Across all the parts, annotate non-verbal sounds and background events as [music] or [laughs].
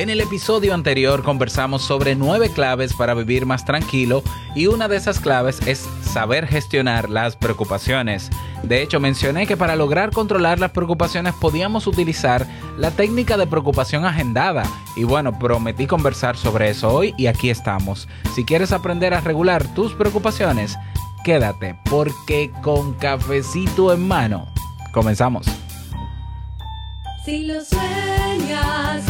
En el episodio anterior conversamos sobre nueve claves para vivir más tranquilo y una de esas claves es saber gestionar las preocupaciones. De hecho, mencioné que para lograr controlar las preocupaciones podíamos utilizar la técnica de preocupación agendada. Y bueno, prometí conversar sobre eso hoy y aquí estamos. Si quieres aprender a regular tus preocupaciones, quédate porque con cafecito en mano, comenzamos. Si lo sueñas,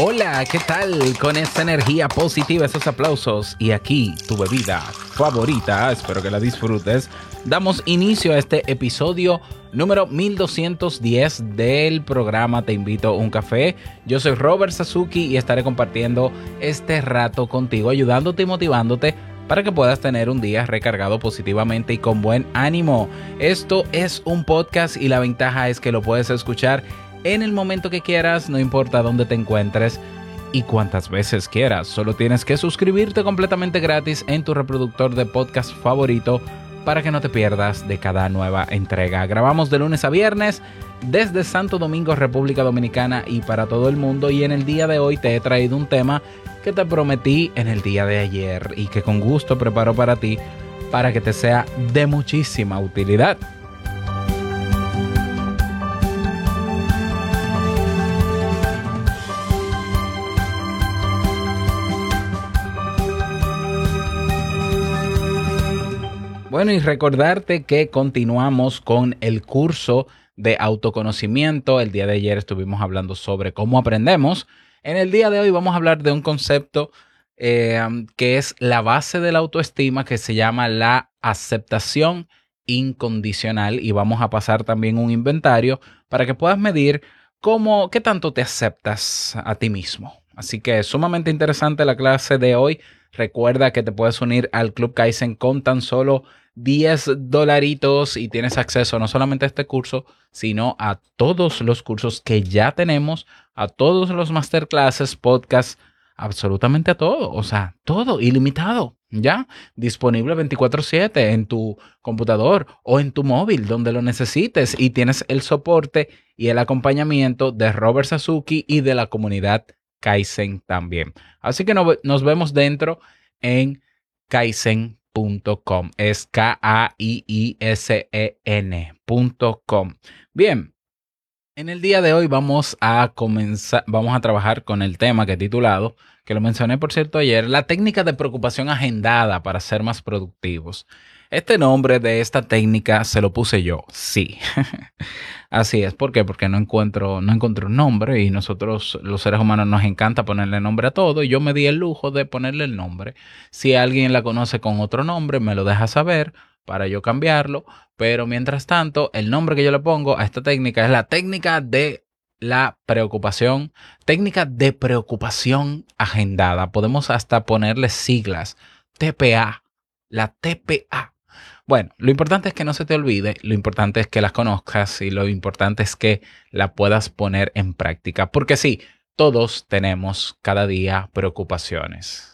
Hola, ¿qué tal? Con esta energía positiva, esos aplausos y aquí tu bebida favorita, espero que la disfrutes. Damos inicio a este episodio número 1210 del programa Te invito a un café. Yo soy Robert Sasuki y estaré compartiendo este rato contigo, ayudándote y motivándote para que puedas tener un día recargado positivamente y con buen ánimo. Esto es un podcast y la ventaja es que lo puedes escuchar en el momento que quieras, no importa dónde te encuentres y cuántas veces quieras. Solo tienes que suscribirte completamente gratis en tu reproductor de podcast favorito para que no te pierdas de cada nueva entrega. Grabamos de lunes a viernes desde Santo Domingo, República Dominicana y para todo el mundo. Y en el día de hoy te he traído un tema que te prometí en el día de ayer y que con gusto preparo para ti para que te sea de muchísima utilidad. Bueno, y recordarte que continuamos con el curso de autoconocimiento. El día de ayer estuvimos hablando sobre cómo aprendemos. En el día de hoy vamos a hablar de un concepto eh, que es la base de la autoestima, que se llama la aceptación incondicional. Y vamos a pasar también un inventario para que puedas medir cómo, qué tanto te aceptas a ti mismo. Así que es sumamente interesante la clase de hoy. Recuerda que te puedes unir al Club Kaizen con tan solo 10 dolaritos y tienes acceso no solamente a este curso, sino a todos los cursos que ya tenemos, a todos los masterclasses, podcasts, absolutamente a todo. O sea, todo ilimitado. ¿Ya? Disponible 24/7 en tu computador o en tu móvil, donde lo necesites. Y tienes el soporte y el acompañamiento de Robert Sasuki y de la comunidad Kaizen también. Así que no, nos vemos dentro en Es K-A-I-I-S-E-N.com. Bien, en el día de hoy vamos a comenzar, vamos a trabajar con el tema que he titulado, que lo mencioné por cierto ayer, la técnica de preocupación agendada para ser más productivos. Este nombre de esta técnica se lo puse yo, sí. [laughs] Así es, ¿por qué? Porque no encuentro, no encontré un nombre y nosotros los seres humanos nos encanta ponerle nombre a todo y yo me di el lujo de ponerle el nombre. Si alguien la conoce con otro nombre, me lo deja saber para yo cambiarlo, pero mientras tanto, el nombre que yo le pongo a esta técnica es la técnica de la preocupación, técnica de preocupación agendada. Podemos hasta ponerle siglas, TPA, la TPA. Bueno, lo importante es que no se te olvide, lo importante es que las conozcas y lo importante es que la puedas poner en práctica, porque sí, todos tenemos cada día preocupaciones.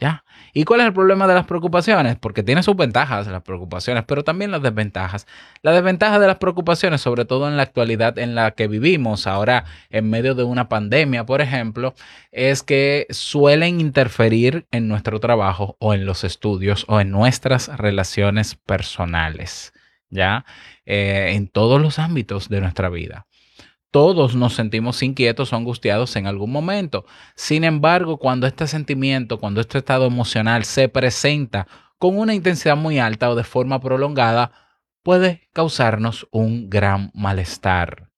¿Ya? ¿Y cuál es el problema de las preocupaciones? Porque tiene sus ventajas las preocupaciones, pero también las desventajas. La desventaja de las preocupaciones, sobre todo en la actualidad en la que vivimos, ahora en medio de una pandemia, por ejemplo, es que suelen interferir en nuestro trabajo o en los estudios o en nuestras relaciones personales, ¿ya? Eh, en todos los ámbitos de nuestra vida. Todos nos sentimos inquietos o angustiados en algún momento. Sin embargo, cuando este sentimiento, cuando este estado emocional se presenta con una intensidad muy alta o de forma prolongada, puede causarnos un gran malestar.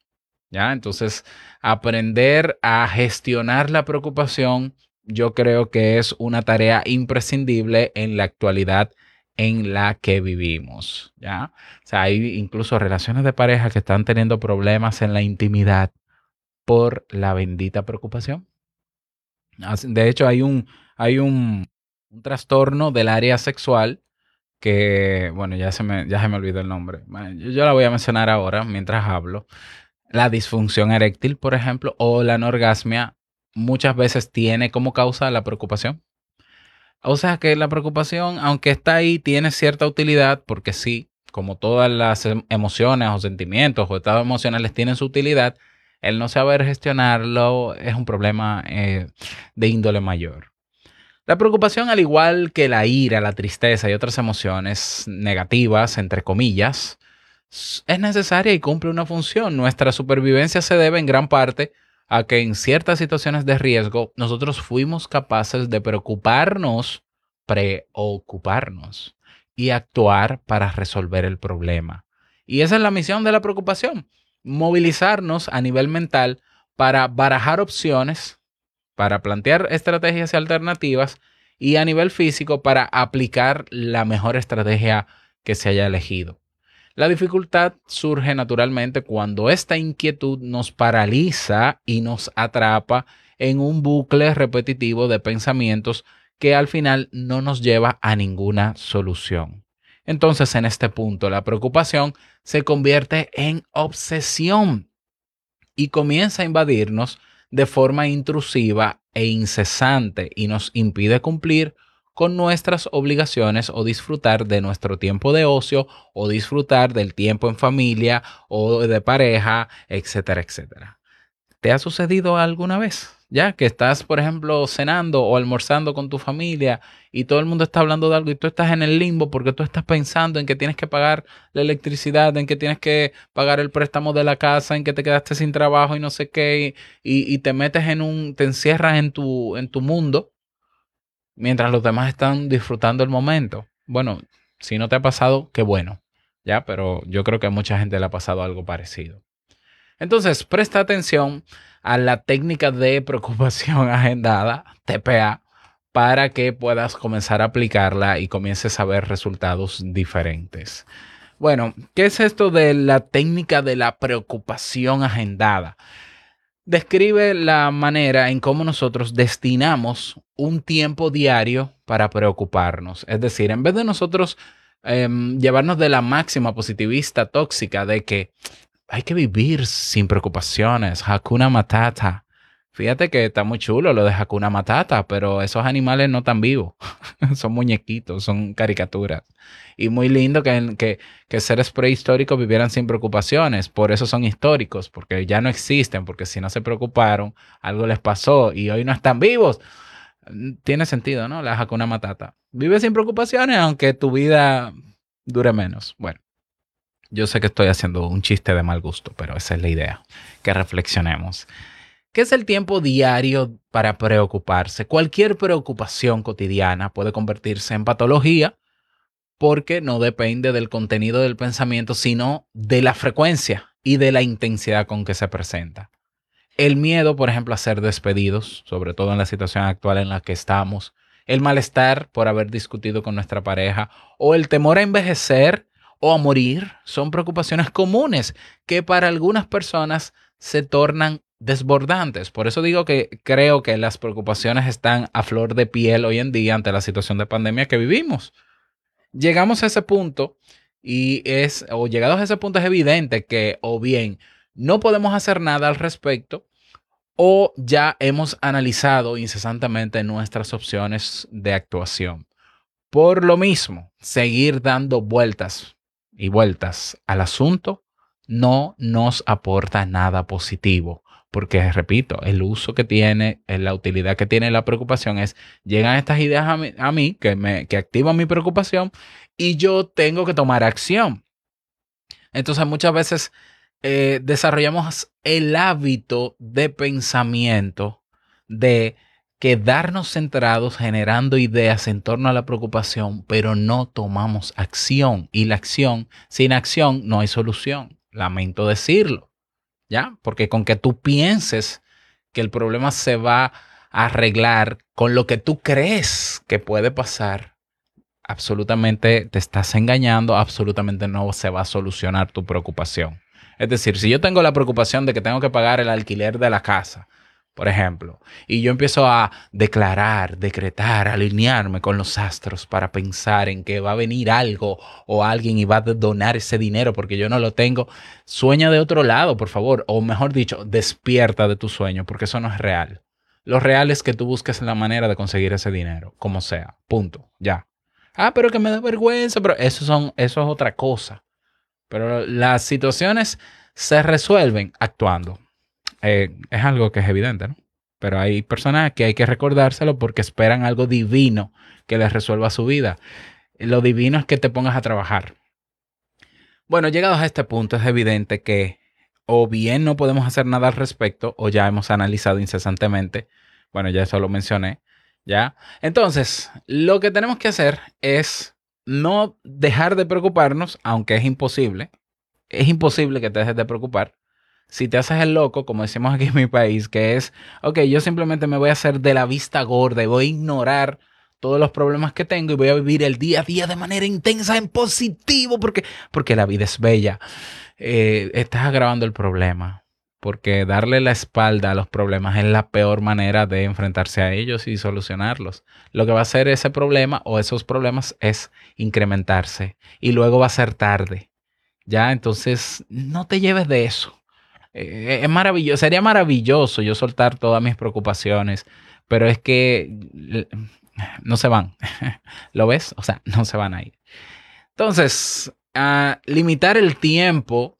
¿Ya? Entonces, aprender a gestionar la preocupación, yo creo que es una tarea imprescindible en la actualidad en la que vivimos, ¿ya? O sea, hay incluso relaciones de pareja que están teniendo problemas en la intimidad por la bendita preocupación. De hecho, hay un, hay un, un trastorno del área sexual que, bueno, ya se me, ya se me olvidó el nombre. Yo, yo la voy a mencionar ahora mientras hablo. La disfunción eréctil, por ejemplo, o la anorgasmia, muchas veces tiene como causa la preocupación. O sea que la preocupación, aunque está ahí, tiene cierta utilidad, porque sí, como todas las em- emociones o sentimientos o estados emocionales tienen su utilidad, el no saber gestionarlo es un problema eh, de índole mayor. La preocupación, al igual que la ira, la tristeza y otras emociones negativas, entre comillas, es necesaria y cumple una función. Nuestra supervivencia se debe en gran parte a que en ciertas situaciones de riesgo nosotros fuimos capaces de preocuparnos, preocuparnos y actuar para resolver el problema. Y esa es la misión de la preocupación, movilizarnos a nivel mental para barajar opciones, para plantear estrategias alternativas y a nivel físico para aplicar la mejor estrategia que se haya elegido. La dificultad surge naturalmente cuando esta inquietud nos paraliza y nos atrapa en un bucle repetitivo de pensamientos que al final no nos lleva a ninguna solución. Entonces, en este punto, la preocupación se convierte en obsesión y comienza a invadirnos de forma intrusiva e incesante y nos impide cumplir con nuestras obligaciones o disfrutar de nuestro tiempo de ocio o disfrutar del tiempo en familia o de pareja, etcétera, etcétera. ¿Te ha sucedido alguna vez? Ya que estás, por ejemplo, cenando o almorzando con tu familia y todo el mundo está hablando de algo y tú estás en el limbo porque tú estás pensando en que tienes que pagar la electricidad, en que tienes que pagar el préstamo de la casa, en que te quedaste sin trabajo y no sé qué, y, te metes en un, te encierras en tu, en tu mundo mientras los demás están disfrutando el momento. Bueno, si no te ha pasado, qué bueno, ya, pero yo creo que a mucha gente le ha pasado algo parecido. Entonces, presta atención a la técnica de [laughs] preocupación agendada, TPA, para que puedas comenzar a aplicarla y comiences a ver resultados diferentes. Bueno, ¿qué es esto de la técnica de la preocupación agendada? Describe la manera en cómo nosotros destinamos un tiempo diario para preocuparnos. Es decir, en vez de nosotros em, llevarnos de la máxima positivista tóxica de que hay que vivir sin preocupaciones, Hakuna Matata. Fíjate que está muy chulo lo de Hakuna Matata, pero esos animales no están vivos. [laughs] son muñequitos, son caricaturas. Y muy lindo que, que, que seres prehistóricos vivieran sin preocupaciones. Por eso son históricos, porque ya no existen, porque si no se preocuparon, algo les pasó y hoy no están vivos. Tiene sentido, ¿no? La Hakuna Matata. Vive sin preocupaciones, aunque tu vida dure menos. Bueno. Yo sé que estoy haciendo un chiste de mal gusto, pero esa es la idea, que reflexionemos. ¿Qué es el tiempo diario para preocuparse? Cualquier preocupación cotidiana puede convertirse en patología porque no depende del contenido del pensamiento, sino de la frecuencia y de la intensidad con que se presenta. El miedo, por ejemplo, a ser despedidos, sobre todo en la situación actual en la que estamos, el malestar por haber discutido con nuestra pareja o el temor a envejecer o a morir son preocupaciones comunes que para algunas personas se tornan desbordantes. Por eso digo que creo que las preocupaciones están a flor de piel hoy en día ante la situación de pandemia que vivimos. Llegamos a ese punto y es, o llegados a ese punto es evidente que o bien no podemos hacer nada al respecto o ya hemos analizado incesantemente nuestras opciones de actuación. Por lo mismo, seguir dando vueltas y vueltas al asunto no nos aporta nada positivo. Porque, repito, el uso que tiene, eh, la utilidad que tiene la preocupación es, llegan estas ideas a mí, a mí que, me, que activan mi preocupación y yo tengo que tomar acción. Entonces, muchas veces eh, desarrollamos el hábito de pensamiento de quedarnos centrados generando ideas en torno a la preocupación, pero no tomamos acción. Y la acción, sin acción no hay solución. Lamento decirlo, ¿ya? Porque con que tú pienses que el problema se va a arreglar con lo que tú crees que puede pasar, absolutamente te estás engañando, absolutamente no se va a solucionar tu preocupación. Es decir, si yo tengo la preocupación de que tengo que pagar el alquiler de la casa, por ejemplo, y yo empiezo a declarar, decretar, alinearme con los astros para pensar en que va a venir algo o alguien y va a donar ese dinero porque yo no lo tengo, sueña de otro lado, por favor, o mejor dicho, despierta de tu sueño porque eso no es real. Lo real es que tú busques la manera de conseguir ese dinero, como sea, punto, ya. Ah, pero que me da vergüenza, pero eso, son, eso es otra cosa. Pero las situaciones se resuelven actuando. Eh, es algo que es evidente, ¿no? Pero hay personas que hay que recordárselo porque esperan algo divino que les resuelva su vida. Lo divino es que te pongas a trabajar. Bueno, llegados a este punto, es evidente que o bien no podemos hacer nada al respecto o ya hemos analizado incesantemente. Bueno, ya eso lo mencioné. ¿Ya? Entonces, lo que tenemos que hacer es no dejar de preocuparnos, aunque es imposible. Es imposible que te dejes de preocupar. Si te haces el loco, como decimos aquí en mi país, que es, ok, yo simplemente me voy a hacer de la vista gorda y voy a ignorar todos los problemas que tengo y voy a vivir el día a día de manera intensa, en positivo, porque, porque la vida es bella. Eh, estás agravando el problema porque darle la espalda a los problemas es la peor manera de enfrentarse a ellos y solucionarlos. Lo que va a hacer ese problema o esos problemas es incrementarse y luego va a ser tarde. Ya, entonces no te lleves de eso. Eh, es maravilloso, sería maravilloso yo soltar todas mis preocupaciones, pero es que no se van. [laughs] ¿Lo ves? O sea, no se van a ir. Entonces, a limitar el tiempo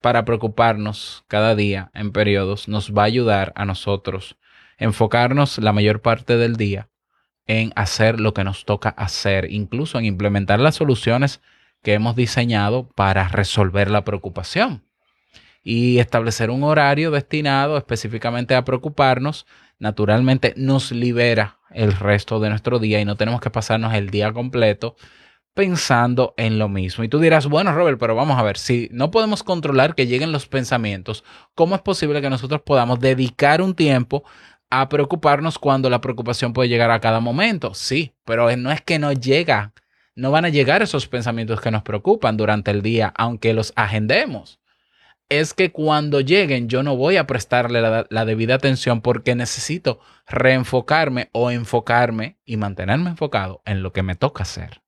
para preocuparnos cada día en periodos nos va a ayudar a nosotros enfocarnos la mayor parte del día en hacer lo que nos toca hacer, incluso en implementar las soluciones que hemos diseñado para resolver la preocupación y establecer un horario destinado específicamente a preocuparnos, naturalmente nos libera el resto de nuestro día y no tenemos que pasarnos el día completo pensando en lo mismo. Y tú dirás, bueno, Robert, pero vamos a ver, si no podemos controlar que lleguen los pensamientos, ¿cómo es posible que nosotros podamos dedicar un tiempo a preocuparnos cuando la preocupación puede llegar a cada momento? Sí, pero no es que no llega, no van a llegar esos pensamientos que nos preocupan durante el día, aunque los agendemos. Es que cuando lleguen yo no voy a prestarle la, debida atención porque necesito reenfocarme o enfocarme y mantenerme enfocado en lo que me toca hacer.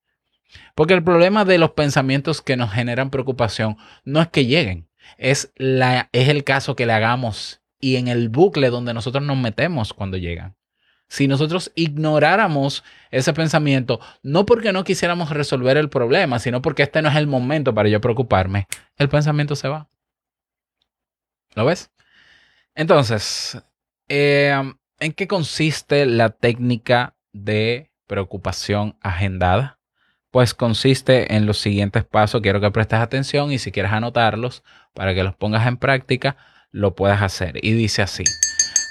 Porque el problema de los pensamientos que nos generan preocupación no es que lleguen, es, la, es el caso que le hagamos y en el bucle donde nosotros nos metemos cuando llegan. Si nosotros ignoráramos ese pensamiento, no porque no quisiéramos resolver el problema, sino porque este no es el momento para yo preocuparme, el pensamiento se va. ¿Lo ves? Entonces, eh, ¿en qué consiste la técnica de preocupación agendada? pues consiste en los siguientes pasos. Quiero que prestes atención y si quieres anotarlos para que los pongas en práctica, lo puedas hacer. Y dice así.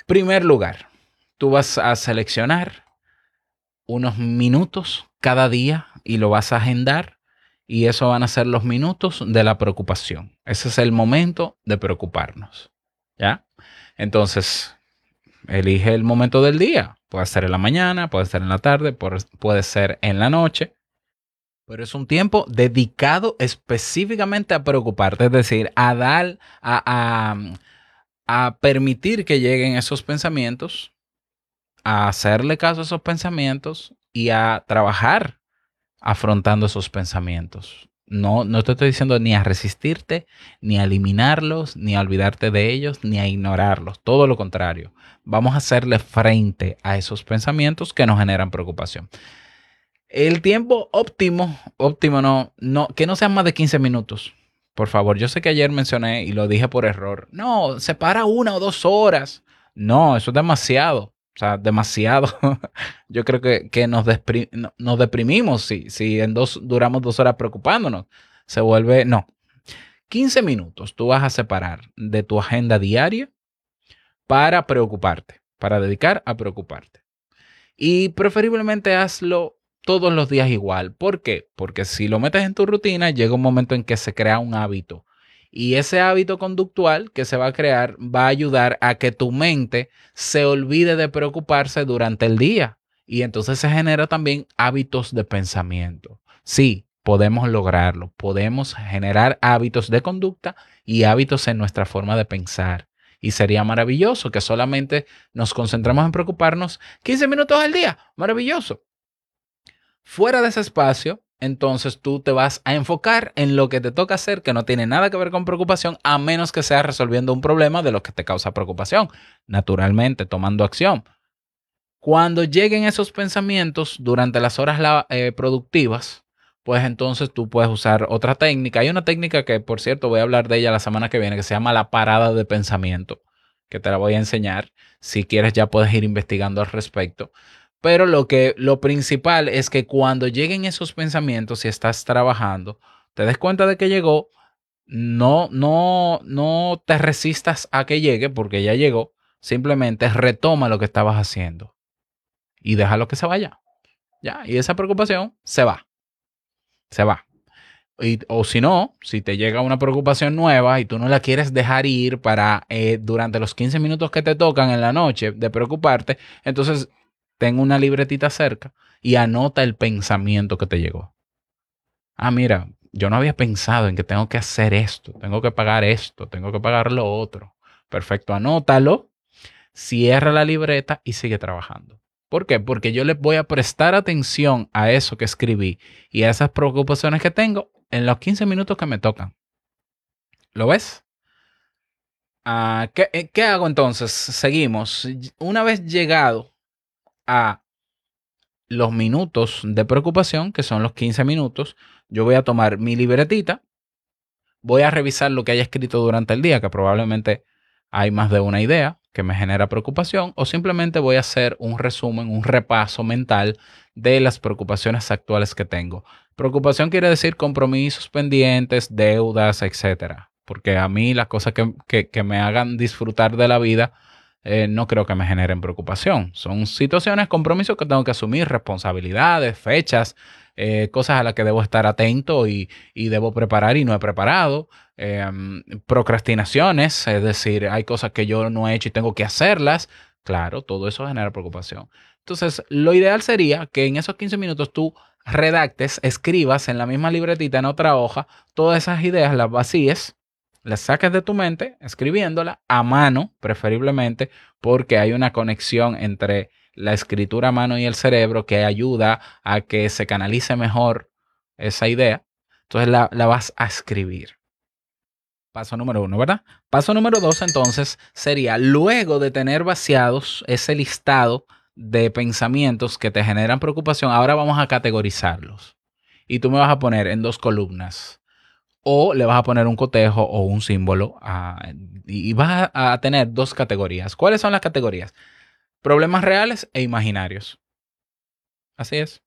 Primer lugar, tú vas a seleccionar unos minutos cada día y lo vas a agendar. Y eso van a ser los minutos de la preocupación. Ese es el momento de preocuparnos. ¿Ya? Entonces, elige el momento del día. Puede ser en la mañana, puede ser en la tarde, puede ser en la noche pero es un tiempo dedicado específicamente a preocuparte, es decir, a dar, a, a, a, permitir que lleguen esos pensamientos, a hacerle caso a esos pensamientos y a trabajar afrontando esos pensamientos. No, no te estoy diciendo ni a resistirte, ni a eliminarlos, ni a olvidarte de ellos, ni a ignorarlos. Todo lo contrario. Vamos a hacerle frente a esos pensamientos que nos generan preocupación. El tiempo óptimo, óptimo no, no, que no sean más de 15 minutos. Por favor, yo sé que ayer mencioné y lo dije por error. No, separa una o dos horas. No, eso es demasiado. O sea, demasiado. [laughs] yo creo que, que nos, deprimimos si, si en dos duramos dos horas preocupándonos. Se vuelve, no. 15 minutos tú vas a separar de tu agenda diaria para preocuparte, para dedicar a preocuparte. Y preferiblemente hazlo todos los días igual. ¿Por qué? Porque si lo metes en tu rutina, llega un momento en que se crea un hábito. Y ese hábito conductual que se va a crear va a ayudar a que tu mente se olvide de preocuparse durante el día. Y entonces se genera también hábitos de pensamiento. Sí, podemos lograrlo. Podemos generar hábitos de conducta y hábitos en nuestra forma de pensar. Y sería maravilloso que solamente nos concentremos en preocuparnos 15 minutos al día. Maravilloso. Fuera de ese espacio, entonces tú te vas a enfocar en lo que te toca hacer que no tiene nada que ver con preocupación, a menos que sea resolviendo un problema de lo que te causa preocupación. Naturalmente, tomando acción. Cuando lleguen esos pensamientos durante las horas eh, productivas, pues entonces tú puedes usar otra técnica. Hay una técnica que, por cierto, voy a hablar de ella la semana que viene, que se llama la parada de pensamiento, que te la voy a enseñar. Si quieres, ya puedes ir investigando al respecto. Pero lo que lo principal es que cuando lleguen esos pensamientos, si estás trabajando, te des cuenta de que llegó, no, no, no te resistas a que llegue porque ya llegó. Simplemente retoma lo que estabas haciendo y déjalo que se vaya. Ya, y esa preocupación se va. Se va. Y- o si no, si te llega una preocupación nueva y tú no la quieres dejar ir para eh, durante los 15 minutos que te tocan en la noche de preocuparte, entonces ten una libretita cerca y anota el pensamiento que te llegó. Ah, mira, yo no había pensado en que tengo que hacer esto, tengo que pagar esto, tengo que pagar lo otro. Perfecto, anótalo, cierra la libreta y sigue trabajando. ¿Por qué? Porque yo le voy a prestar atención a eso que escribí y a esas preocupaciones que tengo en los 15 minutos que me tocan. ¿Lo ves? Ah, ¿qué, eh, ¿Qué hago entonces? Seguimos. Una vez llegado a los minutos de preocupación, que son los 15 minutos, yo voy a tomar mi libretita, voy a revisar lo que haya escrito durante el día, que probablemente hay más de una idea que me genera preocupación, o simplemente voy a hacer un resumen, un repaso mental de las preocupaciones actuales que tengo. Preocupación quiere decir compromisos pendientes, deudas, etcétera. Porque a mí las cosas que, que- que me hagan disfrutar de la vida eh, no creo que me generen preocupación. Son situaciones, compromisos que tengo que asumir, responsabilidades, fechas, eh, cosas a las que debo estar atento y, y debo preparar y no he preparado. Eh, procrastinaciones, es decir, hay cosas que yo no he hecho y tengo que hacerlas. Claro, todo eso genera preocupación. Entonces, lo ideal sería que en esos 15 minutos tú redactes, escribas en la misma libretita, en otra hoja, todas esas ideas, las vacíes, las saques de tu mente, escribiéndola a mano, preferiblemente, porque hay una conexión entre la escritura a mano y el cerebro que ayuda a que se canalice mejor esa idea. Entonces la, la vas a escribir. Paso número uno, ¿verdad? Paso número dos, entonces, sería luego de tener vaciados ese listado de pensamientos que te generan preocupación, ahora vamos a categorizarlos. Y tú me vas a poner en dos columnas. O le vas a poner un cotejo o un símbolo. y vas a, a tener dos categorías. ¿Cuáles son las categorías? Problemas reales e imaginarios. Así es.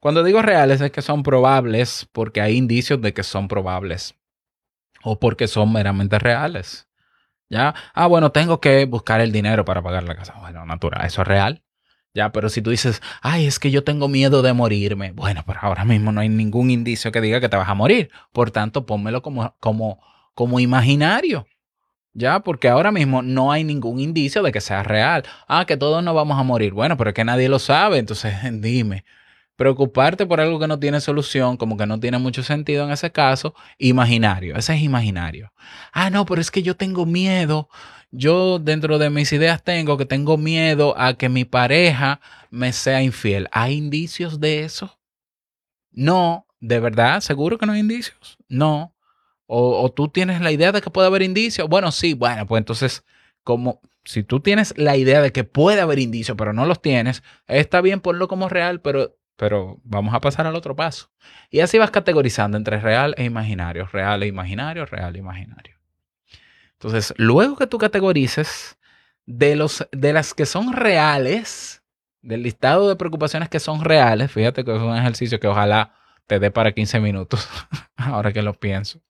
Cuando digo reales es que son probables porque hay indicios de que son probables. O porque son meramente reales. ¿Ya? Ah, bueno, tengo que buscar el dinero para pagar la casa. Bueno, natural, eso es real. Ya, pero si tú dices, ay, es que yo tengo miedo de morirme. Bueno, pero ahora mismo no hay ningún indicio que diga que te vas a morir. Por tanto, pónmelo como, como, como imaginario. Ya, porque ahora mismo no hay ningún indicio de que sea real. Ah, que todos nos vamos a morir. Bueno, pero es que nadie lo sabe. Entonces, [laughs] dime, preocuparte por algo que no tiene solución, como que no tiene mucho sentido en ese caso, imaginario. Ese es imaginario. Ah, no, pero es que yo tengo miedo. Yo dentro de mis ideas tengo que tengo miedo a que mi pareja me sea infiel. ¿Hay indicios de eso? No, ¿de verdad? ¿Seguro que no hay indicios? No. O, tú tienes la idea de que puede haber indicios. Bueno, sí, bueno, pues entonces, como si tú tienes la idea de que puede haber indicios, pero no los tienes, está bien ponlo como real, pero, pero vamos a pasar al otro paso. Y así vas categorizando entre real e imaginario, real e imaginario, real e imaginario. Entonces, luego que tú categorices de, los, de las que son reales, del listado de preocupaciones que son reales, fíjate que es un ejercicio que ojalá te dé para 15 minutos, [laughs] ahora que lo pienso.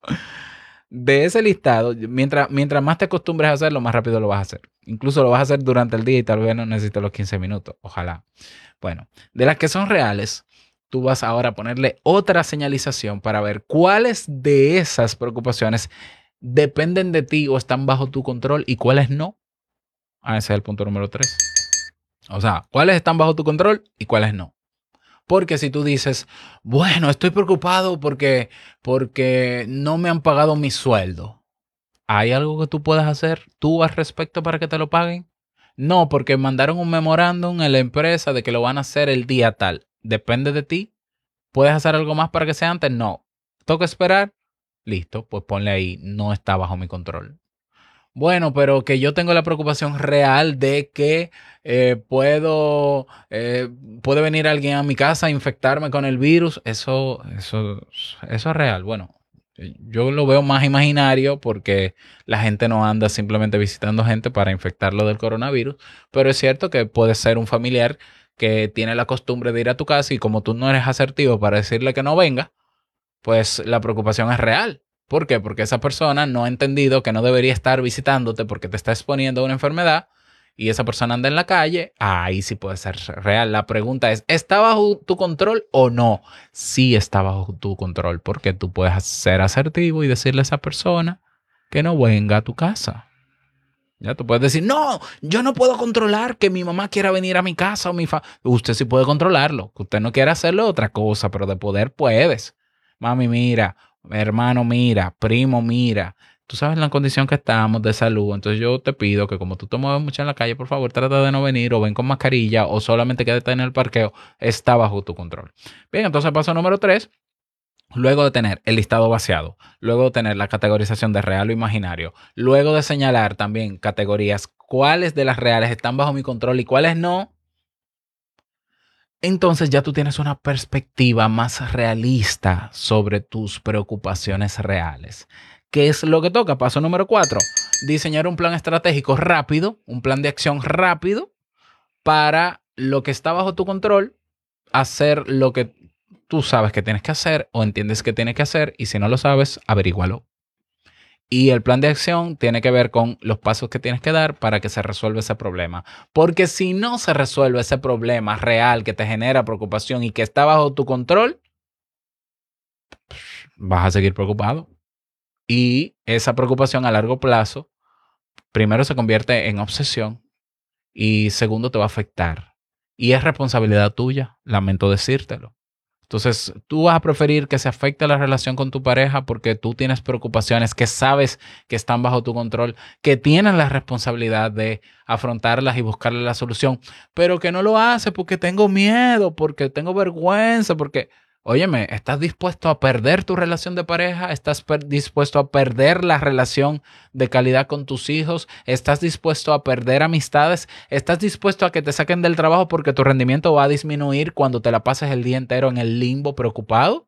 de ese listado, mientras, mientras más te acostumbres a hacerlo, más rápido lo vas a hacer. Incluso lo vas a hacer durante el día y tal vez no necesites los 15 minutos. Ojalá. Bueno, de las que son reales, tú vas ahora a ponerle otra señalización para ver cuáles de esas preocupaciones dependen de ti o están bajo tu control y cuáles no. Ah, ese es el punto número 3. O sea, cuáles están bajo tu control y cuáles no. Porque si tú dices, bueno, estoy preocupado porque, porque no me han pagado mi sueldo. ¿Hay algo que tú puedas hacer tú al respecto para que te lo paguen? No, porque mandaron un memorándum en la empresa de que lo van a hacer el día tal. Depende de ti. ¿Puedes hacer algo más para que sea antes? No. ¿Toca esperar? Listo, pues ponle ahí, no está bajo mi control. Bueno, pero que yo tengo la preocupación real de que eh, puedo, eh, puede venir alguien a mi casa a infectarme con el virus. Eso, eso, eso es real. Bueno, yo lo veo más imaginario porque la gente no anda simplemente visitando gente para infectarlo del coronavirus, pero es cierto que puede ser un familiar que tiene la costumbre de ir a tu casa y como tú no eres asertivo para decirle que no venga, pues la preocupación es real. ¿Por qué? Porque esa persona no ha entendido que no debería estar visitándote porque te está exponiendo a una enfermedad y esa persona anda en la calle, ahí sí puede ser real. La pregunta es, ¿está bajo tu control o no? Sí está bajo tu control porque tú puedes ser asertivo y decirle a esa persona que no venga a tu casa. Ya tú puedes decir, no, yo no puedo controlar que mi mamá quiera venir a mi casa o mi fa. Usted sí puede controlarlo. Usted no quiere hacerlo otra cosa, pero de poder puedes. Mami, mira, hermano, mira, primo, mira. Tú sabes la condición que estamos de salud. Entonces yo te pido que como tú te mueves mucho en la calle, por favor, trata de no venir o ven con mascarilla o solamente quédate en el parqueo. Está bajo tu control. Bien, entonces paso número tres. Luego de tener el listado vaciado, luego de tener la categorización de real o imaginario, luego de señalar también categorías, cuáles de las reales están bajo mi control y cuáles no, entonces ya tú tienes una perspectiva más realista sobre tus preocupaciones reales. ¿Qué es lo que toca? Paso número cuatro. Diseñar un plan estratégico rápido, un plan de acción rápido para lo que está bajo tu control, hacer lo que tú sabes que tienes que hacer o entiendes que tienes que hacer y si no lo sabes, averígualo. Y el plan de acción tiene que ver con los pasos que tienes que dar para que se resuelva ese problema. Porque si no se resuelve ese problema real que te genera preocupación y que está bajo tu control, vas a seguir preocupado. Y esa preocupación a largo plazo, primero se convierte en obsesión y segundo te va a afectar. Y es responsabilidad tuya, lamento decírtelo. Entonces, tú vas a preferir que se afecte la relación con tu pareja porque tú tienes preocupaciones que sabes que están bajo tu control, que tienes la responsabilidad de afrontarlas y buscarle la solución, pero que no lo hace porque tengo miedo, porque tengo vergüenza, porque, óyeme, ¿estás dispuesto a perder tu relación de pareja? ¿Estás dispuesto a perder la relación de calidad con tus hijos? ¿Estás dispuesto a perder amistades? ¿Estás dispuesto a que te saquen del trabajo porque tu rendimiento va a disminuir cuando te la pases el día entero en el limbo preocupado?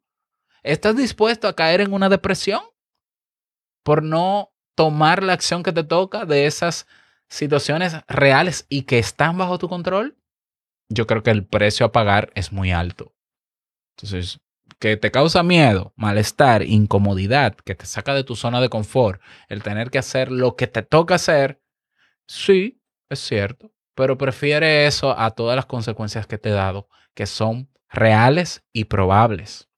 ¿Estás dispuesto a caer en una depresión por no tomar la acción que te toca de esas situaciones reales y que están bajo tu control? Yo creo que el precio a pagar es muy alto. Entonces, que te causa miedo, malestar, incomodidad, que te saca de tu zona de confort, el tener que hacer lo que te toca hacer, sí, es cierto, pero prefiere eso a todas las consecuencias que te he dado, que son reales y probables.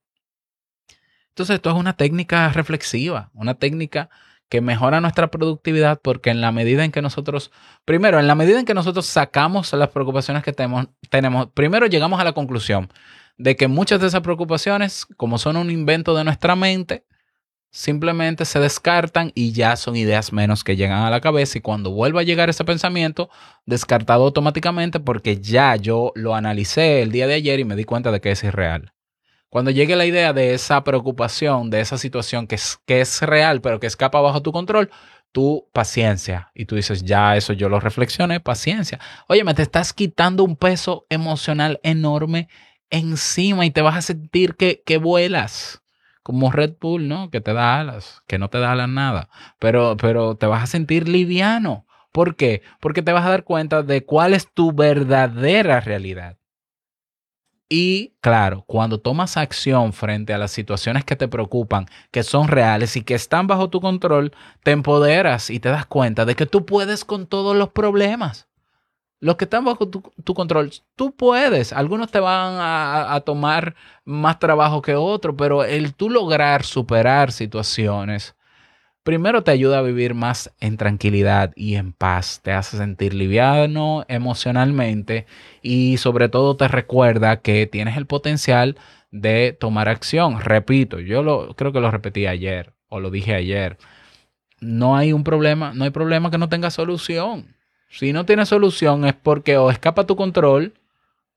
Entonces, esto es una técnica reflexiva, una técnica que mejora nuestra productividad porque en la medida en que nosotros, primero, en la medida en que nosotros sacamos las preocupaciones que tenemos, tenemos primero llegamos a la conclusión de que muchas de esas preocupaciones, como son un invento de nuestra mente, simplemente se descartan y ya son ideas menos que llegan a la cabeza y cuando vuelva a llegar ese pensamiento, descartado automáticamente porque ya yo lo analicé el día de ayer y me di cuenta de que es irreal. Cuando llegue la idea de esa preocupación, de esa situación que es, que es real, pero que escapa bajo tu control, tú paciencia. Y tú dices, ya eso yo lo reflexioné, paciencia. Oye, me te estás quitando un peso emocional enorme encima y te vas a sentir que, que vuelas. Como Red Bull, ¿no? Que te da alas, que no te da alas nada. Pero, pero te vas a sentir liviano. ¿Por qué? Porque te vas a dar cuenta de cuál es tu verdadera realidad. Y claro, cuando tomas acción frente a las situaciones que te preocupan, que son reales y que están bajo tu control, te empoderas y te das cuenta de que tú puedes con todos los problemas. Los que están bajo tu, control, tú puedes. Algunos te van a, a tomar más trabajo que otros, pero el tú lograr superar situaciones, primero te ayuda a vivir más en tranquilidad y en paz. Te hace sentir liviano emocionalmente y sobre todo te recuerda que tienes el potencial de tomar acción. Repito, yo lo, creo que lo repetí ayer o lo dije ayer. No hay un problema, no hay problema que no tenga solución. Si no tiene solución es porque o escapa tu control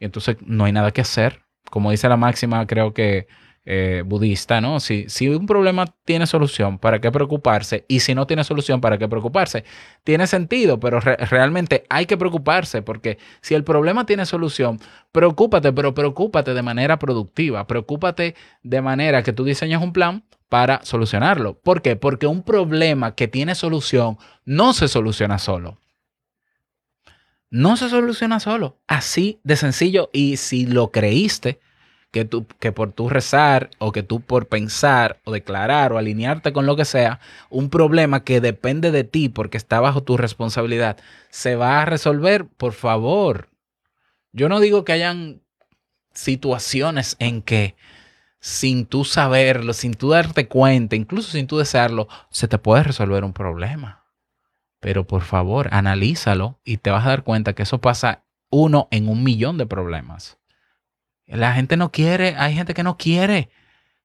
y entonces no hay nada que hacer. Como dice la máxima, creo que eh, budista, ¿no? Si, si un problema tiene solución, ¿para qué preocuparse? Y si no tiene solución, ¿para qué preocuparse? Tiene sentido, pero re- realmente hay que preocuparse porque si el problema tiene solución, preocúpate, pero preocúpate de manera productiva. Preocúpate de manera que tú diseñes un plan para solucionarlo. ¿Por qué? Porque un problema que tiene solución no se soluciona solo no se soluciona solo. Así de sencillo. Y si lo creíste, que, tú, que por tú rezar o que tú por pensar o declarar o alinearte con lo que sea, un problema que depende de ti porque está bajo tu responsabilidad, se va a resolver, por favor. Yo no digo que hayan situaciones en que sin tú saberlo, sin tú darte cuenta, incluso sin tú desearlo, se te puede resolver un problema. Pero por favor, analízalo y te vas a dar cuenta que eso pasa uno en un millón de problemas. La gente no quiere, hay gente que no quiere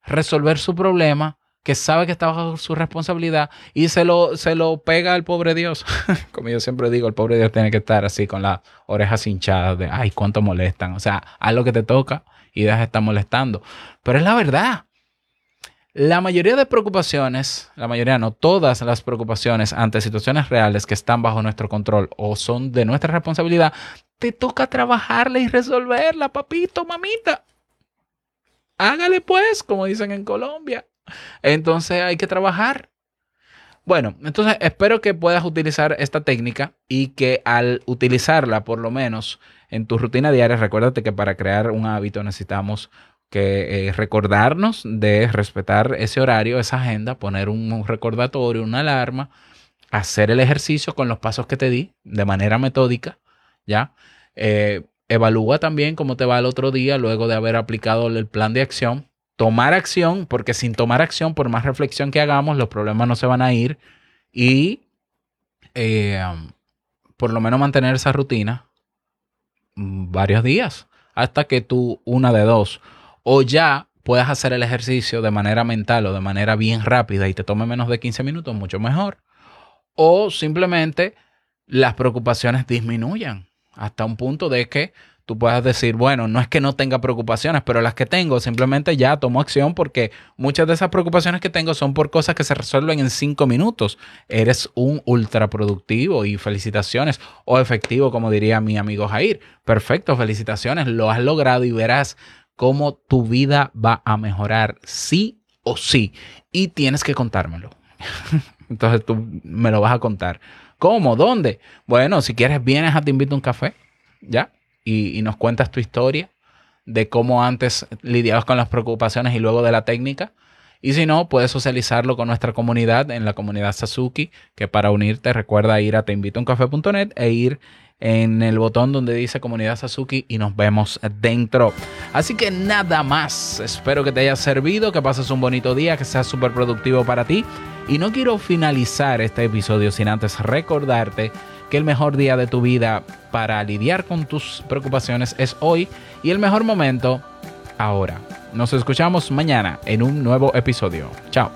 resolver su problema, que sabe que está bajo su responsabilidad y se lo, se lo pega al pobre Dios. [laughs] Como yo siempre digo, el pobre Dios tiene que estar así con las orejas hinchadas de, ay, cuánto molestan. O sea, haz lo que te toca y deja de estar molestando. Pero es la verdad. La mayoría de preocupaciones, la mayoría no, todas las preocupaciones ante situaciones reales que están bajo nuestro control o son de nuestra responsabilidad, te toca trabajarla y resolverla, papito, mamita. Hágale pues, como dicen en Colombia. Entonces hay que trabajar. Bueno, entonces espero que puedas utilizar esta técnica y que al utilizarla, por lo menos en tu rutina diaria, recuérdate que para crear un hábito necesitamos que eh, recordarnos de respetar ese horario, esa agenda, poner un, recordatorio, una alarma, hacer el ejercicio con los pasos que te di de manera metódica, ¿ya? Eh, evalúa también cómo te va el otro día luego de haber aplicado el plan de acción. Tomar acción, porque sin tomar acción, por más reflexión que hagamos, los problemas no se van a ir. Y eh, por lo menos mantener esa rutina mm, varios días hasta que tú, una de dos, o ya puedas hacer el ejercicio de manera mental o de manera bien rápida y te tome menos de 15 minutos, mucho mejor. O simplemente las preocupaciones disminuyan hasta un punto de que tú puedas decir, bueno, no es que no tenga preocupaciones, pero las que tengo simplemente ya tomo acción porque muchas de esas preocupaciones que tengo son por cosas que se resuelven en cinco minutos. Eres un ultra productivo y felicitaciones o efectivo, como diría mi amigo Jair. Perfecto, felicitaciones, lo has logrado y verás cómo tu vida va a mejorar sí o sí. Y tienes que contármelo. [laughs] Entonces tú me lo vas a contar. ¿Cómo? ¿Dónde? Bueno, si quieres, vienes a Te Invito a un Café, ¿ya? Y, nos cuentas tu historia de cómo antes lidiabas con las preocupaciones y luego de la técnica. Y si no, puedes socializarlo con nuestra comunidad en la comunidad Sasuki, que para unirte recuerda ir a teinvitouncafe.net e ir en el botón donde dice comunidad Sasuki y nos vemos dentro. Así que nada más, espero que te haya servido, que pases un bonito día, que sea súper productivo para ti. Y no quiero finalizar este episodio sin antes recordarte que el mejor día de tu vida para lidiar con tus preocupaciones es hoy y el mejor momento ahora. Nos escuchamos mañana en un nuevo episodio. Chao.